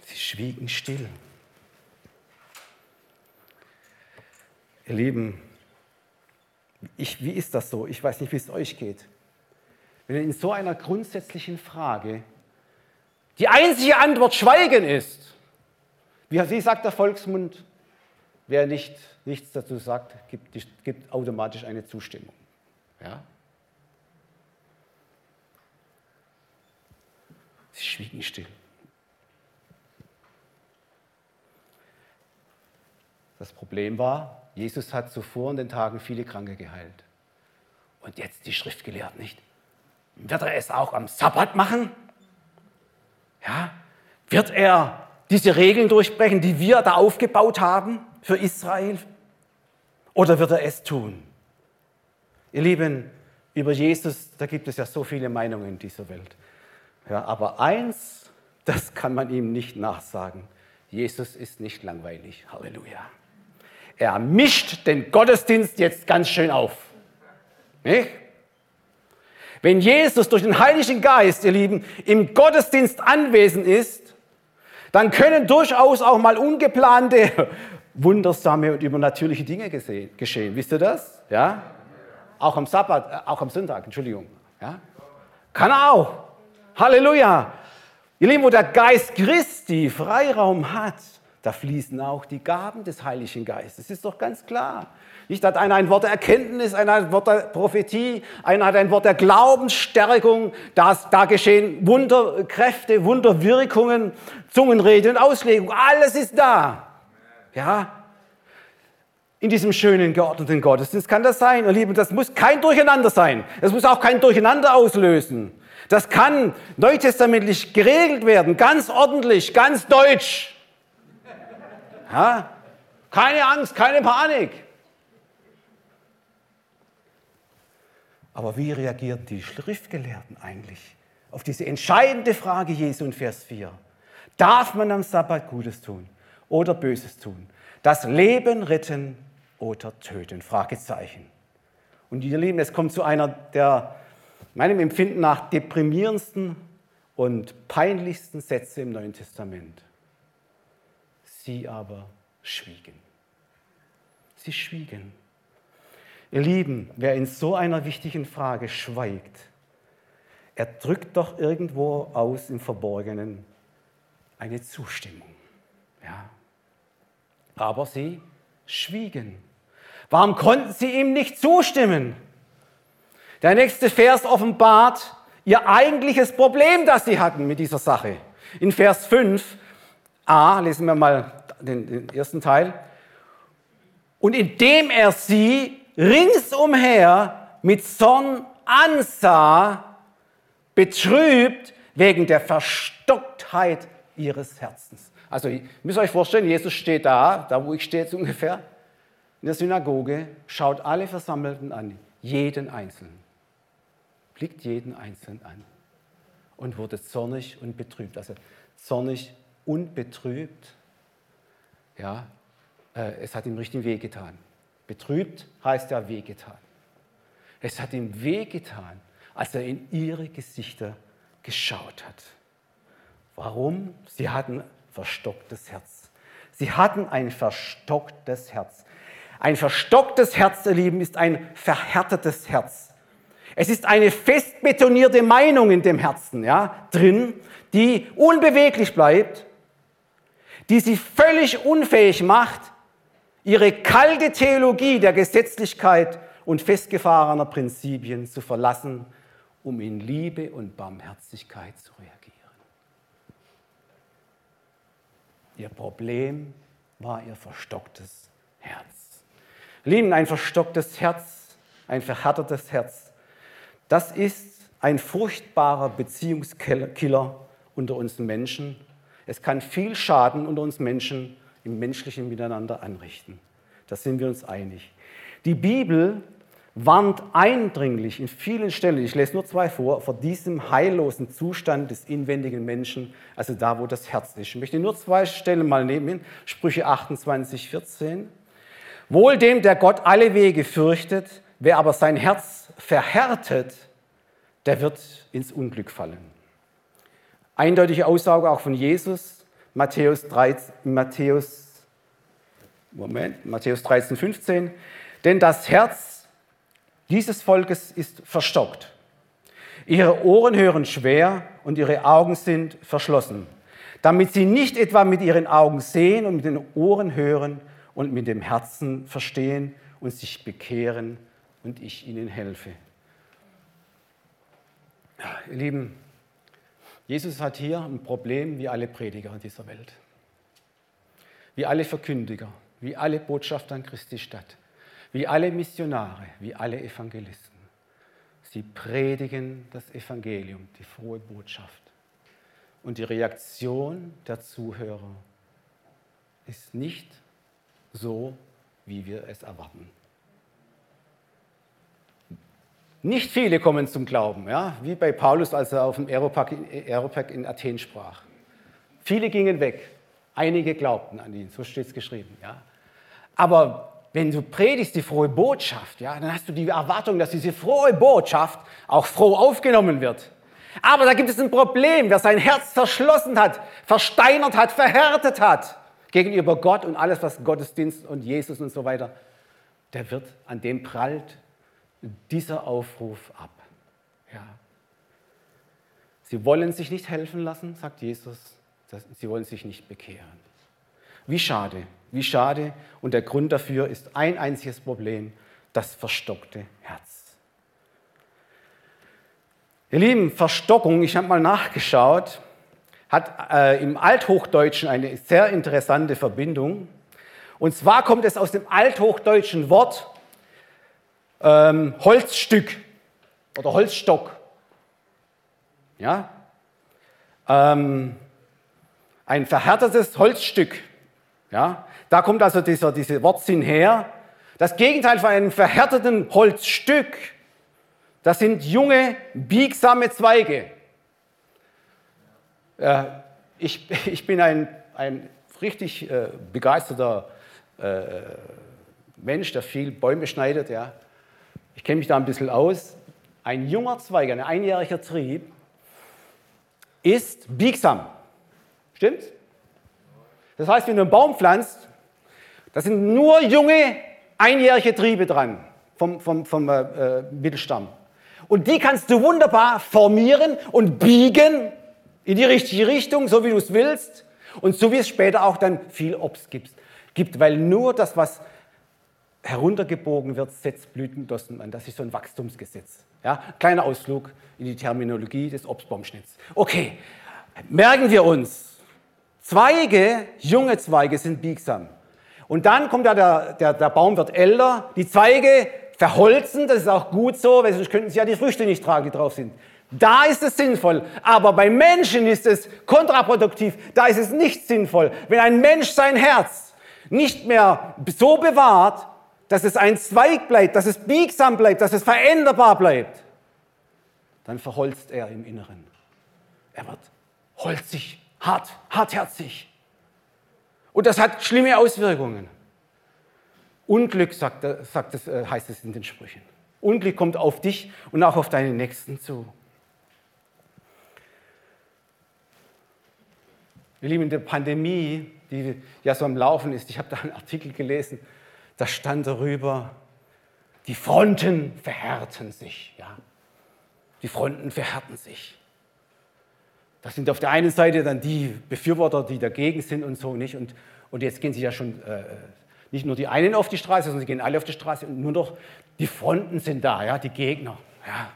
Sie schwiegen still. Ihr Lieben, ich, wie ist das so? Ich weiß nicht, wie es euch geht. Wenn in so einer grundsätzlichen Frage die einzige Antwort Schweigen ist. Wie sagt der Volksmund, wer nicht, nichts dazu sagt, gibt, gibt automatisch eine Zustimmung. Ja? Sie schwiegen still. Das Problem war, Jesus hat zuvor in den Tagen viele Kranke geheilt. Und jetzt die Schriftgelehrten nicht. Wird er es auch am Sabbat machen? Ja? Wird er diese Regeln durchbrechen, die wir da aufgebaut haben für Israel? Oder wird er es tun? Ihr Lieben, über Jesus, da gibt es ja so viele Meinungen in dieser Welt. Ja, aber eins, das kann man ihm nicht nachsagen. Jesus ist nicht langweilig. Halleluja. Er mischt den Gottesdienst jetzt ganz schön auf. Nicht? Wenn Jesus durch den Heiligen Geist, ihr Lieben, im Gottesdienst anwesend ist, dann können durchaus auch mal ungeplante, wundersame und übernatürliche Dinge geschehen. Wisst ihr das? Ja? Auch am Sabbat, äh, auch am Sonntag, Entschuldigung. Ja? Kann auch. Halleluja. Ihr Lieben, wo der Geist Christi Freiraum hat, da fließen auch die Gaben des Heiligen Geistes. Das ist doch ganz klar. Nicht hat einer ein Wort der Erkenntnis, einer ein Wort der Prophetie, einer hat ein Wort der Glaubensstärkung. Das, da geschehen Wunderkräfte, Wunderwirkungen, Zungenrede und Auslegung. Alles ist da. Ja, in diesem schönen, geordneten Gottesdienst kann das sein. Und Lieben, das muss kein Durcheinander sein. Es muss auch kein Durcheinander auslösen. Das kann neutestamentlich geregelt werden, ganz ordentlich, ganz deutsch. Ja? Keine Angst, keine Panik. Aber wie reagieren die Schriftgelehrten eigentlich auf diese entscheidende Frage Jesu in Vers 4? Darf man am Sabbat Gutes tun oder Böses tun? Das Leben retten oder töten? Fragezeichen. Und ihr Lieben, es kommt zu einer der meinem Empfinden nach deprimierendsten und peinlichsten Sätze im Neuen Testament. Sie aber schwiegen. Sie schwiegen. Ihr Lieben, wer in so einer wichtigen Frage schweigt, er drückt doch irgendwo aus im Verborgenen eine Zustimmung. Ja. Aber sie schwiegen. Warum konnten sie ihm nicht zustimmen? Der nächste Vers offenbart ihr eigentliches Problem, das sie hatten mit dieser Sache. In Vers 5a lesen wir mal den, den ersten Teil. Und indem er sie ringsumher mit Zorn ansah, betrübt wegen der Verstocktheit ihres Herzens. Also, ihr müsst euch vorstellen, Jesus steht da, da wo ich stehe jetzt ungefähr, in der Synagoge, schaut alle Versammelten an, jeden Einzelnen blickt jeden Einzelnen an und wurde zornig und betrübt. Also zornig und betrübt, ja, äh, es hat ihm richtig wehgetan. Betrübt heißt ja wehgetan. Es hat ihm wehgetan, als er in ihre Gesichter geschaut hat. Warum? Sie hatten verstocktes Herz. Sie hatten ein verstocktes Herz. Ein verstocktes Herz, ihr Lieben, ist ein verhärtetes Herz. Es ist eine fest betonierte Meinung in dem Herzen ja, drin, die unbeweglich bleibt, die sie völlig unfähig macht, ihre kalte Theologie der Gesetzlichkeit und festgefahrener Prinzipien zu verlassen, um in Liebe und Barmherzigkeit zu reagieren. Ihr Problem war ihr verstocktes Herz. Lieben, ein verstocktes Herz, ein verhärtetes Herz das ist ein furchtbarer Beziehungskiller unter uns Menschen. Es kann viel Schaden unter uns Menschen im menschlichen Miteinander anrichten. Da sind wir uns einig. Die Bibel warnt eindringlich in vielen Stellen, ich lese nur zwei vor, vor diesem heillosen Zustand des inwendigen Menschen, also da, wo das Herz ist. Ich möchte nur zwei Stellen mal nehmen. Sprüche 28, 14. Wohl dem, der Gott alle Wege fürchtet, wer aber sein Herz verhärtet, der wird ins Unglück fallen. Eindeutige Aussage auch von Jesus, Matthäus 13, Matthäus, Moment, Matthäus 13, 15. Denn das Herz dieses Volkes ist verstockt. Ihre Ohren hören schwer und ihre Augen sind verschlossen, damit sie nicht etwa mit ihren Augen sehen und mit den Ohren hören und mit dem Herzen verstehen und sich bekehren und ich ihnen helfe. Ihr Lieben, Jesus hat hier ein Problem wie alle Prediger in dieser Welt, wie alle Verkündiger, wie alle Botschafter an Christi Stadt, wie alle Missionare, wie alle Evangelisten. Sie predigen das Evangelium, die frohe Botschaft. Und die Reaktion der Zuhörer ist nicht so, wie wir es erwarten. Nicht viele kommen zum Glauben, ja? wie bei Paulus, als er auf dem Aeropag in, in Athen sprach. Viele gingen weg, einige glaubten an ihn, so steht es geschrieben. Ja? Aber wenn du predigst die frohe Botschaft, ja, dann hast du die Erwartung, dass diese frohe Botschaft auch froh aufgenommen wird. Aber da gibt es ein Problem, wer sein Herz verschlossen hat, versteinert hat, verhärtet hat gegenüber Gott und alles, was Gottesdienst und Jesus und so weiter, der wird an dem prallt dieser Aufruf ab. Ja. Sie wollen sich nicht helfen lassen, sagt Jesus. Sie wollen sich nicht bekehren. Wie schade, wie schade. Und der Grund dafür ist ein einziges Problem, das verstockte Herz. Ihr Lieben, Verstockung, ich habe mal nachgeschaut, hat äh, im Althochdeutschen eine sehr interessante Verbindung. Und zwar kommt es aus dem althochdeutschen Wort ähm, Holzstück oder Holzstock. Ja? Ähm, ein verhärtetes Holzstück. Ja? Da kommt also dieser, dieser Wortsinn her. Das Gegenteil von einem verhärteten Holzstück, das sind junge, biegsame Zweige. Äh, ich, ich bin ein, ein richtig äh, begeisterter äh, Mensch, der viel Bäume schneidet. Ja. Ich kenne mich da ein bisschen aus. Ein junger Zweig, ein einjähriger Trieb, ist biegsam. Stimmt's? Das heißt, wenn du einen Baum pflanzt, da sind nur junge, einjährige Triebe dran vom, vom, vom äh, äh, Mittelstamm. Und die kannst du wunderbar formieren und biegen in die richtige Richtung, so wie du es willst und so wie es später auch dann viel Obst gibt. gibt weil nur das, was heruntergebogen wird, setzt Blütendossen an. Das ist so ein Wachstumsgesetz. Ja? Kleiner Ausflug in die Terminologie des Obstbaumschnitts. Okay, merken wir uns, Zweige, junge Zweige sind biegsam. Und dann kommt ja der, der, der Baum wird älter, die Zweige verholzen, das ist auch gut so, weil sonst könnten sie ja die Früchte nicht tragen, die drauf sind. Da ist es sinnvoll, aber bei Menschen ist es kontraproduktiv, da ist es nicht sinnvoll. Wenn ein Mensch sein Herz nicht mehr so bewahrt, dass es ein Zweig bleibt, dass es biegsam bleibt, dass es veränderbar bleibt, dann verholzt er im Inneren. Er wird holzig, hart, hartherzig. Und das hat schlimme Auswirkungen. Unglück, sagt, sagt es, äh, heißt es in den Sprüchen. Unglück kommt auf dich und auch auf deine Nächsten zu. Ihr Lieben, in der Pandemie, die ja so am Laufen ist, ich habe da einen Artikel gelesen, da stand darüber, die Fronten verhärten sich. Ja? Die Fronten verhärten sich. Das sind auf der einen Seite dann die Befürworter, die dagegen sind und so nicht. Und, und jetzt gehen sie ja schon äh, nicht nur die einen auf die Straße, sondern sie gehen alle auf die Straße und nur noch die Fronten sind da, ja, die Gegner. Ja.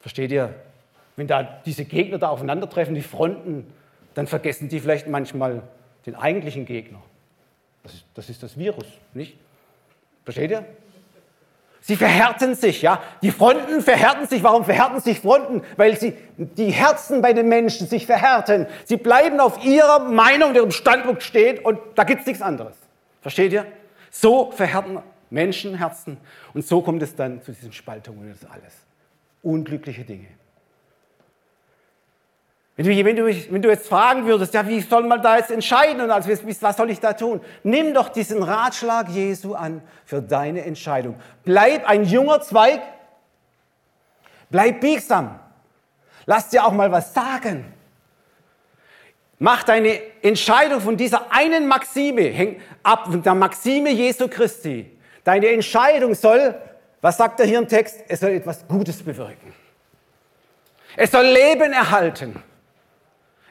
Versteht ihr? Wenn da diese Gegner da aufeinandertreffen, die Fronten, dann vergessen die vielleicht manchmal den eigentlichen Gegner. Das ist, das ist das Virus, nicht? Versteht ihr? Sie verhärten sich, ja. Die Fronten verhärten sich. Warum verhärten sich Fronten? Weil sie, die Herzen bei den Menschen sich verhärten. Sie bleiben auf ihrer Meinung, ihrem Standpunkt stehen und da gibt es nichts anderes. Versteht ihr? So verhärten Menschenherzen und so kommt es dann zu diesen Spaltungen und das alles. Unglückliche Dinge. Wenn du, wenn, du, wenn du, jetzt fragen würdest, ja, wie soll man da jetzt entscheiden und also, was soll ich da tun? Nimm doch diesen Ratschlag Jesu an für deine Entscheidung. Bleib ein junger Zweig, bleib biegsam, lass dir auch mal was sagen. Mach deine Entscheidung von dieser einen Maxime, häng ab von der Maxime Jesu Christi. Deine Entscheidung soll, was sagt er hier im Text? Es soll etwas Gutes bewirken. Es soll Leben erhalten.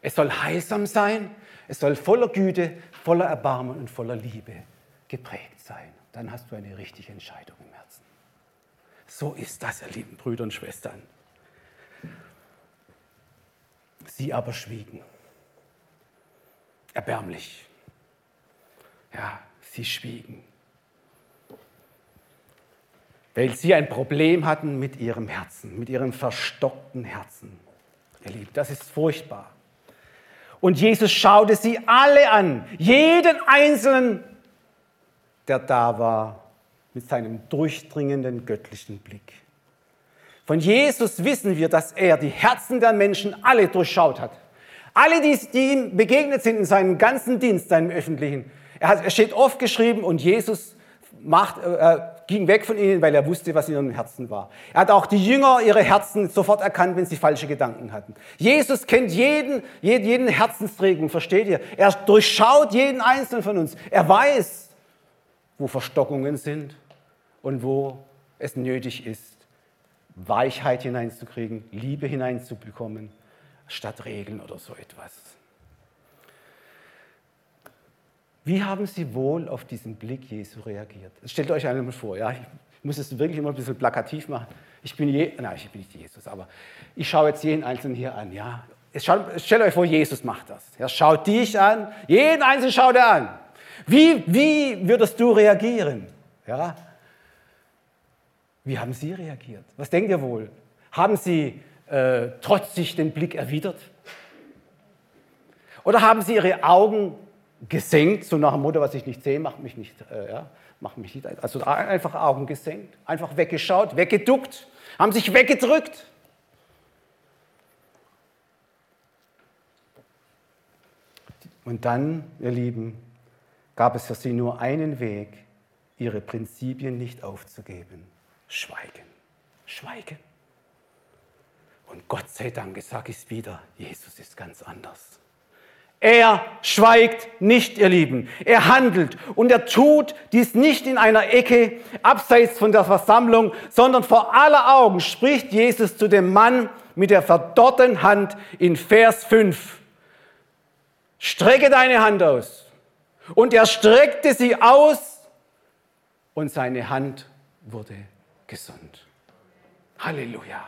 Es soll heilsam sein, es soll voller Güte, voller Erbarmen und voller Liebe geprägt sein. Dann hast du eine richtige Entscheidung im Herzen. So ist das, ihr lieben Brüder und Schwestern. Sie aber schwiegen. Erbärmlich. Ja, sie schwiegen. Weil sie ein Problem hatten mit ihrem Herzen, mit ihrem verstockten Herzen. Ihr Lieben, das ist furchtbar. Und Jesus schaute sie alle an, jeden einzelnen, der da war, mit seinem durchdringenden göttlichen Blick. Von Jesus wissen wir, dass er die Herzen der Menschen alle durchschaut hat. Alle, die, die ihm begegnet sind in seinem ganzen Dienst, seinem öffentlichen. Er, hat, er steht oft geschrieben und Jesus macht, äh, ging weg von ihnen, weil er wusste, was in ihrem Herzen war. Er hat auch die Jünger ihre Herzen sofort erkannt, wenn sie falsche Gedanken hatten. Jesus kennt jeden, jeden, jeden Herzensträgung, versteht ihr? Er durchschaut jeden einzelnen von uns. Er weiß, wo Verstockungen sind und wo es nötig ist, Weichheit hineinzukriegen, Liebe hineinzubekommen, statt Regeln oder so etwas. Wie haben Sie wohl auf diesen Blick Jesu reagiert? Stellt euch einmal vor, ja, ich muss es wirklich immer ein bisschen plakativ machen. Ich bin, je, nein, ich bin nicht Jesus, aber ich schaue jetzt jeden Einzelnen hier an. Ja. Stellt euch vor, Jesus macht das. Er schaut dich an, jeden Einzelnen schaut er an. Wie, wie würdest du reagieren? Ja? Wie haben Sie reagiert? Was denkt ihr wohl? Haben Sie äh, trotzig den Blick erwidert? Oder haben Sie Ihre Augen gesenkt, so nach dem Motto, was ich nicht sehe, macht mich nicht, äh, ja, macht mich nicht, also einfach Augen gesenkt, einfach weggeschaut, weggeduckt, haben sich weggedrückt. Und dann, ihr Lieben, gab es für sie nur einen Weg, ihre Prinzipien nicht aufzugeben. Schweigen, schweigen. Und Gott sei Dank, sage ich es wieder, Jesus ist ganz anders. Er schweigt nicht, ihr Lieben. Er handelt und er tut dies nicht in einer Ecke abseits von der Versammlung, sondern vor aller Augen spricht Jesus zu dem Mann mit der verdorrten Hand in Vers 5. Strecke deine Hand aus. Und er streckte sie aus und seine Hand wurde gesund. Halleluja.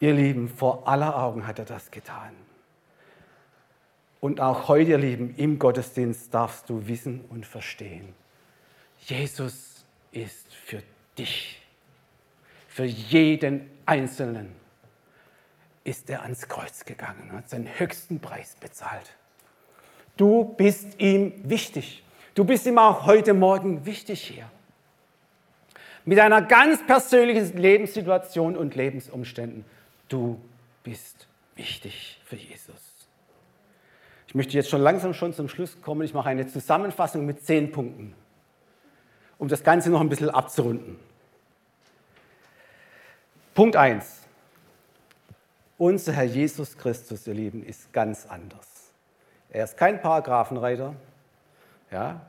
Ihr Lieben, vor aller Augen hat er das getan. Und auch heute, ihr Lieben, im Gottesdienst darfst du wissen und verstehen, Jesus ist für dich, für jeden Einzelnen ist er ans Kreuz gegangen, hat seinen höchsten Preis bezahlt. Du bist ihm wichtig. Du bist ihm auch heute Morgen wichtig hier. Mit einer ganz persönlichen Lebenssituation und Lebensumständen. Du bist wichtig für Jesus. Ich möchte jetzt schon langsam schon zum Schluss kommen. Ich mache eine Zusammenfassung mit zehn Punkten, um das Ganze noch ein bisschen abzurunden. Punkt 1. Unser Herr Jesus Christus, ihr Lieben, ist ganz anders. Er ist kein Paragraphenreiter. Ja?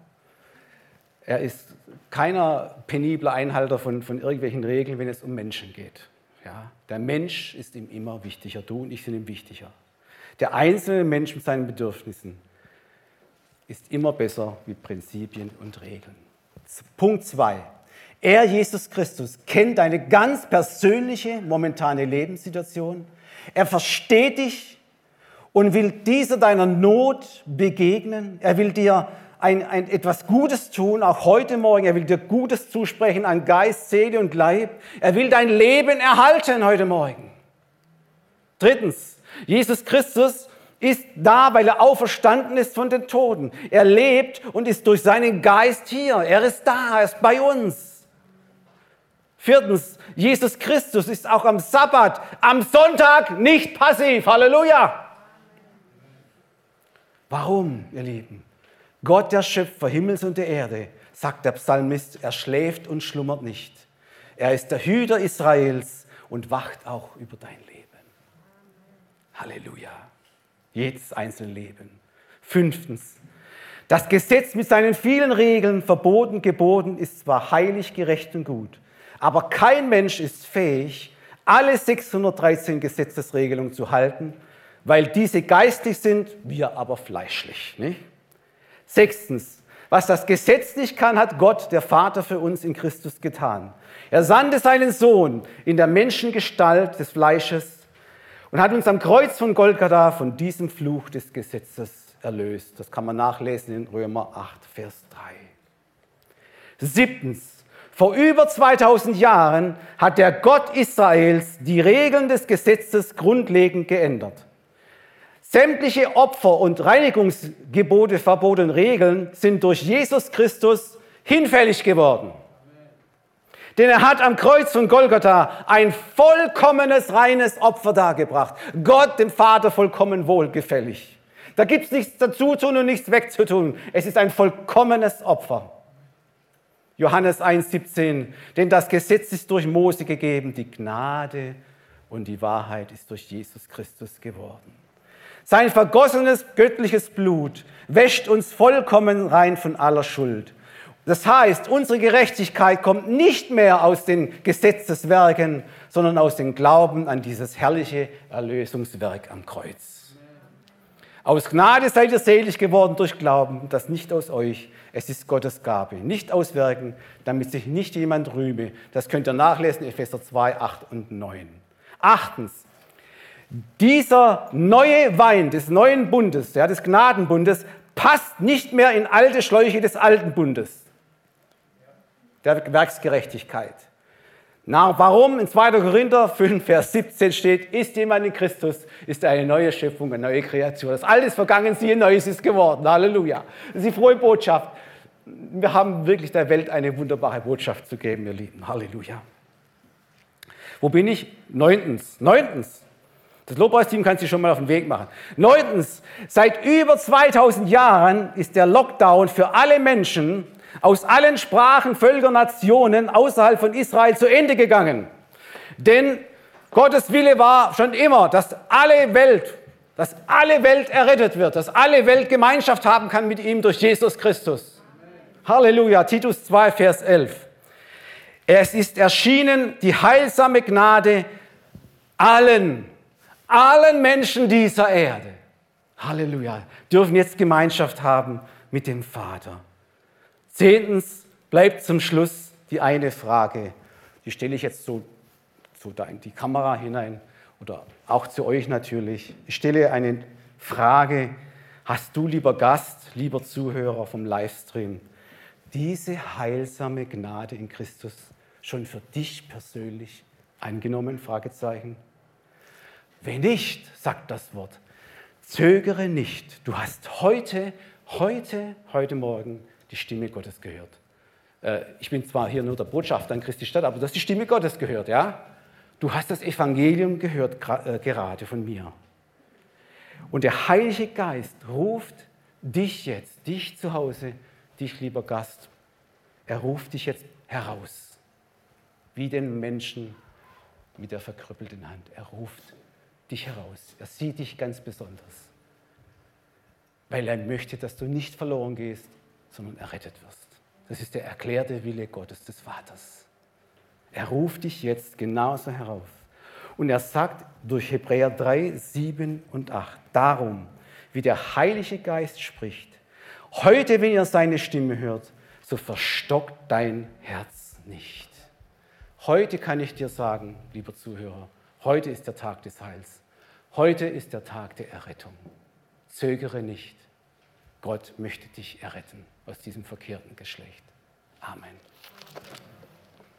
Er ist keiner penibler Einhalter von, von irgendwelchen Regeln, wenn es um Menschen geht. Ja? Der Mensch ist ihm immer wichtiger. Du und ich sind ihm wichtiger. Der einzelne Mensch mit seinen Bedürfnissen ist immer besser wie Prinzipien und Regeln. Punkt 2. Er, Jesus Christus, kennt deine ganz persönliche momentane Lebenssituation. Er versteht dich und will dieser deiner Not begegnen. Er will dir ein, ein, etwas Gutes tun, auch heute Morgen. Er will dir Gutes zusprechen an Geist, Seele und Leib. Er will dein Leben erhalten heute Morgen. Drittens, Jesus Christus ist da, weil er auferstanden ist von den Toten. Er lebt und ist durch seinen Geist hier. Er ist da, er ist bei uns. Viertens, Jesus Christus ist auch am Sabbat, am Sonntag nicht passiv. Halleluja. Warum, ihr Lieben? Gott, der Schöpfer Himmels und der Erde, sagt der Psalmist, er schläft und schlummert nicht. Er ist der Hüter Israels und wacht auch über dein Leben. Halleluja. Jedes einzelne Leben. Fünftens. Das Gesetz mit seinen vielen Regeln, Verboten, Geboten ist zwar heilig, gerecht und gut, aber kein Mensch ist fähig, alle 613 Gesetzesregelungen zu halten, weil diese geistig sind, wir aber fleischlich. Nicht? Sechstens. Was das Gesetz nicht kann, hat Gott, der Vater, für uns in Christus getan. Er sandte seinen Sohn in der Menschengestalt des Fleisches und hat uns am Kreuz von Golgatha von diesem Fluch des Gesetzes erlöst. Das kann man nachlesen in Römer 8, Vers 3. Siebtens. Vor über 2000 Jahren hat der Gott Israels die Regeln des Gesetzes grundlegend geändert. Sämtliche Opfer und Reinigungsgebote, Verbote und Regeln sind durch Jesus Christus hinfällig geworden. Denn er hat am Kreuz von Golgatha ein vollkommenes, reines Opfer dargebracht. Gott, dem Vater, vollkommen wohlgefällig. Da gibt es nichts dazu tun und nichts wegzutun. Es ist ein vollkommenes Opfer. Johannes 1,17. Denn das Gesetz ist durch Mose gegeben, die Gnade und die Wahrheit ist durch Jesus Christus geworden. Sein vergossenes göttliches Blut wäscht uns vollkommen rein von aller Schuld. Das heißt, unsere Gerechtigkeit kommt nicht mehr aus den Gesetzeswerken, sondern aus dem Glauben an dieses herrliche Erlösungswerk am Kreuz. Aus Gnade seid ihr selig geworden durch Glauben, das nicht aus euch, es ist Gottes Gabe, nicht aus Werken, damit sich nicht jemand rühme. Das könnt ihr nachlesen, Epheser 2, 8 und 9. Achtens, dieser neue Wein des neuen Bundes, ja, des Gnadenbundes, passt nicht mehr in alte Schläuche des alten Bundes, der Werksgerechtigkeit. Na, warum? In 2. Korinther 5, Vers 17 steht, ist jemand in Christus, ist eine neue Schöpfung, eine neue Kreatur. Das Alte ist vergangen, siehe, Neues ist geworden. Halleluja. Das ist die frohe Botschaft. Wir haben wirklich der Welt eine wunderbare Botschaft zu geben, ihr Lieben. Halleluja. Wo bin ich? Neuntens. Neuntens. Das Lobpreisteam kann sich schon mal auf den Weg machen. Neuntens. Seit über 2000 Jahren ist der Lockdown für alle Menschen aus allen Sprachen, Völkern, Nationen außerhalb von Israel zu Ende gegangen. Denn Gottes Wille war schon immer, dass alle Welt, dass alle Welt errettet wird, dass alle Welt Gemeinschaft haben kann mit ihm durch Jesus Christus. Halleluja, Titus 2, Vers 11. Es ist erschienen die heilsame Gnade allen, allen Menschen dieser Erde. Halleluja, dürfen jetzt Gemeinschaft haben mit dem Vater. Zehntens bleibt zum Schluss die eine Frage, die stelle ich jetzt so, so da in die Kamera hinein oder auch zu euch natürlich. Ich stelle eine Frage, hast du lieber Gast, lieber Zuhörer vom Livestream, diese heilsame Gnade in Christus schon für dich persönlich angenommen? Fragezeichen. Wenn nicht, sagt das Wort, zögere nicht. Du hast heute, heute, heute Morgen die Stimme Gottes gehört. Äh, ich bin zwar hier nur der Botschafter in Christi Stadt, aber du hast die Stimme Gottes gehört, ja? Du hast das Evangelium gehört, äh, gerade von mir. Und der Heilige Geist ruft dich jetzt, dich zu Hause, dich lieber Gast, er ruft dich jetzt heraus, wie den Menschen mit der verkrüppelten Hand. Er ruft dich heraus. Er sieht dich ganz besonders, weil er möchte, dass du nicht verloren gehst, sondern errettet wirst. Das ist der erklärte Wille Gottes des Vaters. Er ruft dich jetzt genauso herauf. Und er sagt durch Hebräer 3, 7 und 8, darum, wie der Heilige Geist spricht, heute, wenn ihr seine Stimme hört, so verstockt dein Herz nicht. Heute kann ich dir sagen, lieber Zuhörer, heute ist der Tag des Heils. Heute ist der Tag der Errettung. Zögere nicht. Gott möchte dich erretten aus diesem verkehrten Geschlecht. Amen.